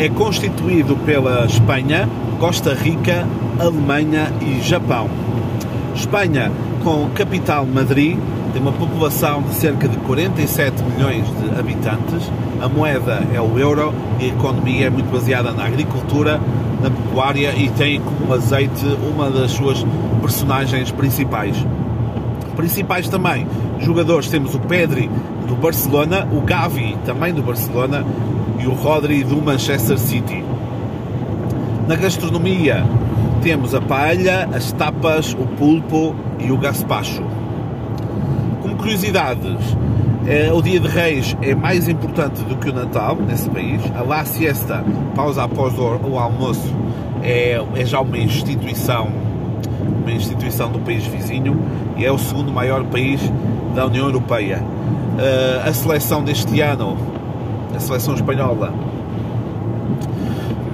é constituído pela Espanha, Costa Rica, Alemanha e Japão. Espanha, com capital Madrid, tem uma população de cerca de 47 milhões de habitantes, a moeda é o euro e a economia é muito baseada na agricultura, na pecuária e tem como azeite uma das suas personagens principais. Principais também jogadores temos o Pedri do Barcelona, o Gavi também do Barcelona e o Rodri do Manchester City. Na gastronomia temos a paella, as tapas, o pulpo e o gaspacho. Como curiosidades, eh, o Dia de Reis é mais importante do que o Natal nesse país. A La Siesta, pausa após o almoço, é, é já uma instituição, uma instituição do país vizinho e é o segundo maior país da União Europeia. Eh, a seleção deste ano, a seleção espanhola,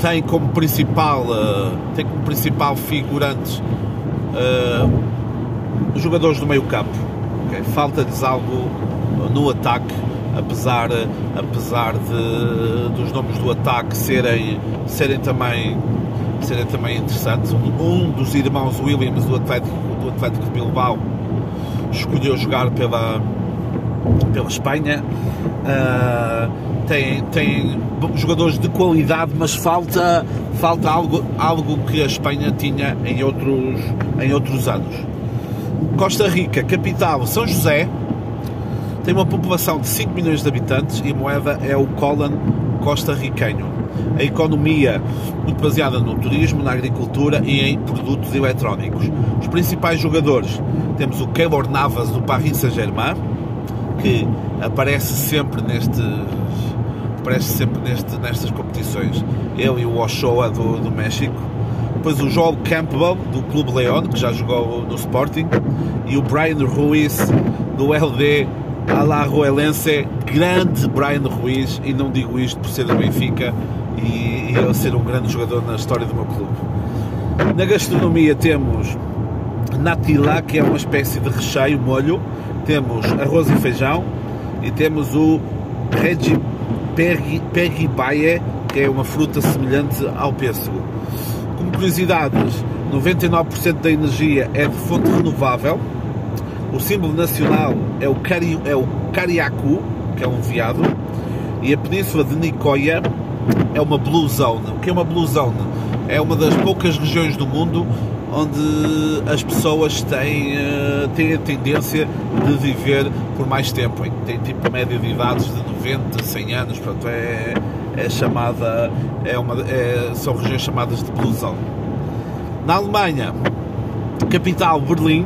tem como principal, eh, tem como principal figurantes os jogadores do meio campo. Okay? Falta-lhes algo no ataque, apesar, apesar de, dos nomes do ataque serem, serem, também, serem também interessantes. Um dos irmãos Williams do Atlético, do Atlético de Bilbao escolheu jogar pela, pela Espanha. Uh, tem, tem jogadores de qualidade, mas falta, falta algo, algo que a Espanha tinha em outros, em outros anos. Costa Rica, capital São José, tem uma população de 5 milhões de habitantes e a moeda é o Colan costarriquenho. A economia muito baseada no turismo, na agricultura e em produtos eletrónicos. Os principais jogadores temos o Keylor Navas do Paris Saint-Germain, que aparece sempre neste aparece sempre neste, nestas competições. Ele e o Ochoa do, do México. Depois o Joel Campbell do Clube León, que já jogou no Sporting, e o Brian Ruiz do LD Alajuelense, grande Brian Ruiz, e não digo isto por ser do Benfica e, e ele ser um grande jogador na história do meu clube. Na gastronomia temos natilá, que é uma espécie de recheio, molho, temos arroz e feijão e temos o regi perribaie, que é uma fruta semelhante ao pêssego. Como curiosidades, 99% da energia é de fonte renovável, o símbolo nacional é o, cari, é o cariacu, que é um veado, e a península de Nicoya é uma blue zone. O que é uma blue zone? É uma das poucas regiões do mundo onde as pessoas têm, uh, têm a tendência de viver por mais tempo. Tem tipo média de idades de 90, 100 anos, portanto é, é chamada, é uma, é, são regiões chamadas de Blue Zone. Na Alemanha, capital Berlim,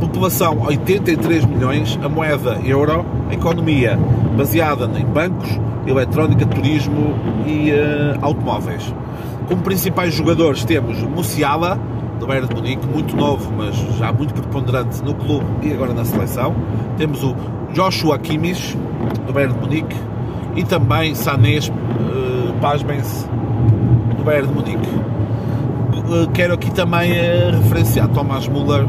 população 83 milhões, a moeda euro, a economia baseada em bancos, eletrónica, turismo e uh, automóveis. Como principais jogadores temos Musiala, do Bayern de Munique, muito novo, mas já muito preponderante no clube e agora na seleção. Temos o Joshua Kimmich, do Bayern de Munique, e também Sanés, uh, pasmem-se, do Bayern de Munique. Uh, quero aqui também uh, referenciar Thomas Müller,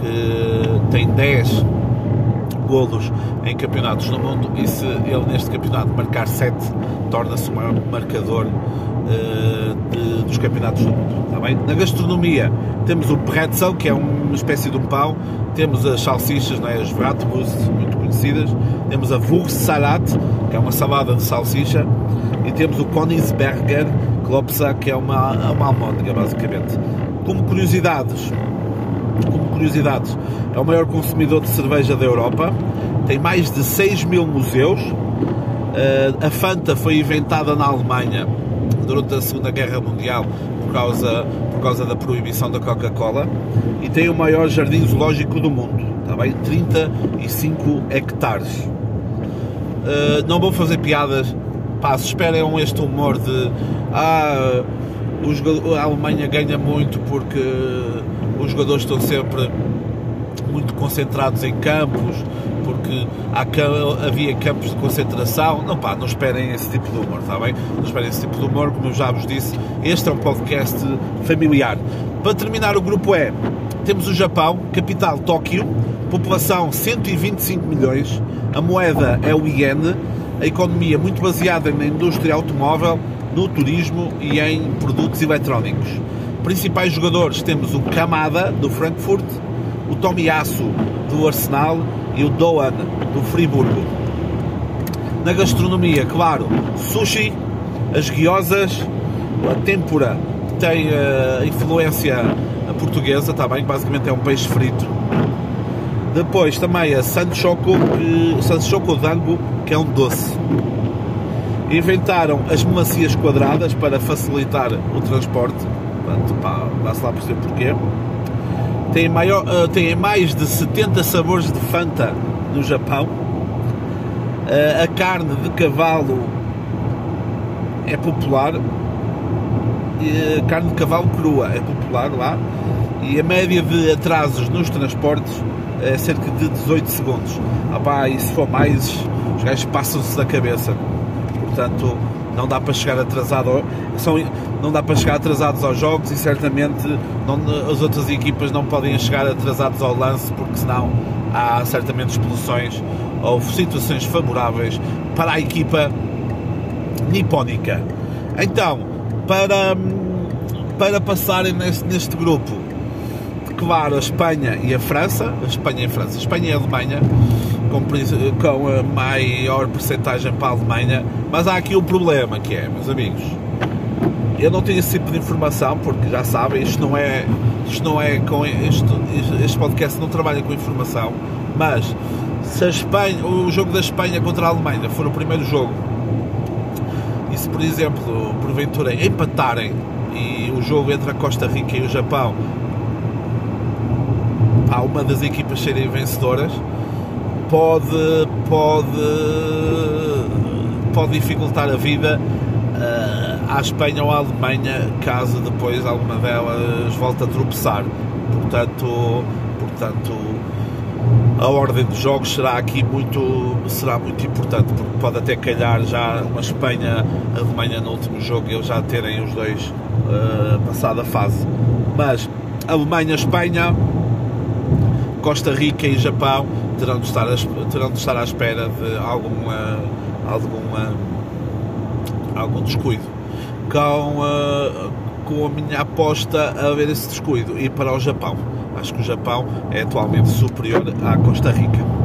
que tem 10 golos em campeonatos no mundo e se ele neste campeonato marcar 7 torna-se o maior marcador uh, de, dos campeonatos do mundo. Está bem? Na gastronomia temos o pretzel, que é uma espécie de um pão, temos as salsichas, não é? as bratwurst, muito conhecidas, temos a Wurstsalat, que é uma salada de salsicha, e temos o Königsberger Klopsa, que é uma, uma almôndega, basicamente. Como curiosidades, curiosidades, é o maior consumidor de cerveja da Europa, tem mais de 6 mil museus. Eh, a Fanta foi inventada na Alemanha durante a Segunda Guerra Mundial por causa, por causa da proibição da Coca-Cola e tem o maior jardim zoológico do mundo, está bem? 35 hectares. Uh, não vou fazer piadas, pá, se esperam este humor de ah, a Alemanha ganha muito porque os jogadores estão sempre muito concentrados em campos, porque há, havia campos de concentração. Não pá, não esperem esse tipo de humor, está bem? Não esperem esse tipo de humor, como eu já vos disse, este é um podcast familiar. Para terminar o grupo E, temos o Japão, capital Tóquio, população 125 milhões, a moeda é o iene, a economia muito baseada na indústria automóvel, no turismo e em produtos eletrónicos. Principais jogadores temos o Kamada, do Frankfurt, o Tomiyasu, do Arsenal e o Doan, do Friburgo. Na gastronomia, claro, sushi, as guiosas, a tempura tem uh, influência portuguesa, está bem, basicamente é um peixe frito. Depois também a Sanchoco, que, Sanchoco Dango, que é um doce. Inventaram as melancias quadradas para facilitar o transporte. Portanto, pá, dá-se lá perceber porquê. Tem, maior, uh, tem mais de 70 sabores de Fanta no Japão. Uh, a carne de cavalo é popular. Uh, carne de cavalo crua é popular lá. E a média de atrasos nos transportes é cerca de 18 segundos. Ah pá, e se for mais, os gajos passam-se da cabeça. Portanto, não dá para chegar atrasado são, não dá para chegar atrasados aos jogos e certamente não, as outras equipas não podem chegar atrasados ao lance porque senão há certamente explosões ou situações favoráveis para a equipa nipónica. Então, para, para passarem neste, neste grupo, claro, a Espanha e a França, a Espanha e a França, a Espanha e a Alemanha, com, com a maior porcentagem para a Alemanha, mas há aqui um problema que é, meus amigos, eu não tenho esse tipo de informação, porque já sabem, isto não é, isto não é com isto, este podcast não trabalha com informação, mas se a Espanha, o jogo da Espanha contra a Alemanha for o primeiro jogo, e se por exemplo, porventura empatarem e o jogo entre a Costa Rica e o Japão há uma das equipas serem vencedoras, pode, pode, pode dificultar a vida uh, à Espanha ou à Alemanha caso depois alguma delas volte a tropeçar. Portanto, portanto a ordem dos jogos será aqui muito, será muito importante, porque pode até calhar já uma Espanha-Alemanha no último jogo eles já terem os dois uh, passado a fase. Mas Alemanha-Espanha, Costa Rica e Japão terão de estar, terão de estar à espera de alguma, alguma, algum descuido. Com, uh, com a minha aposta a ver esse descuido e para o Japão. Acho que o Japão é atualmente superior à Costa Rica.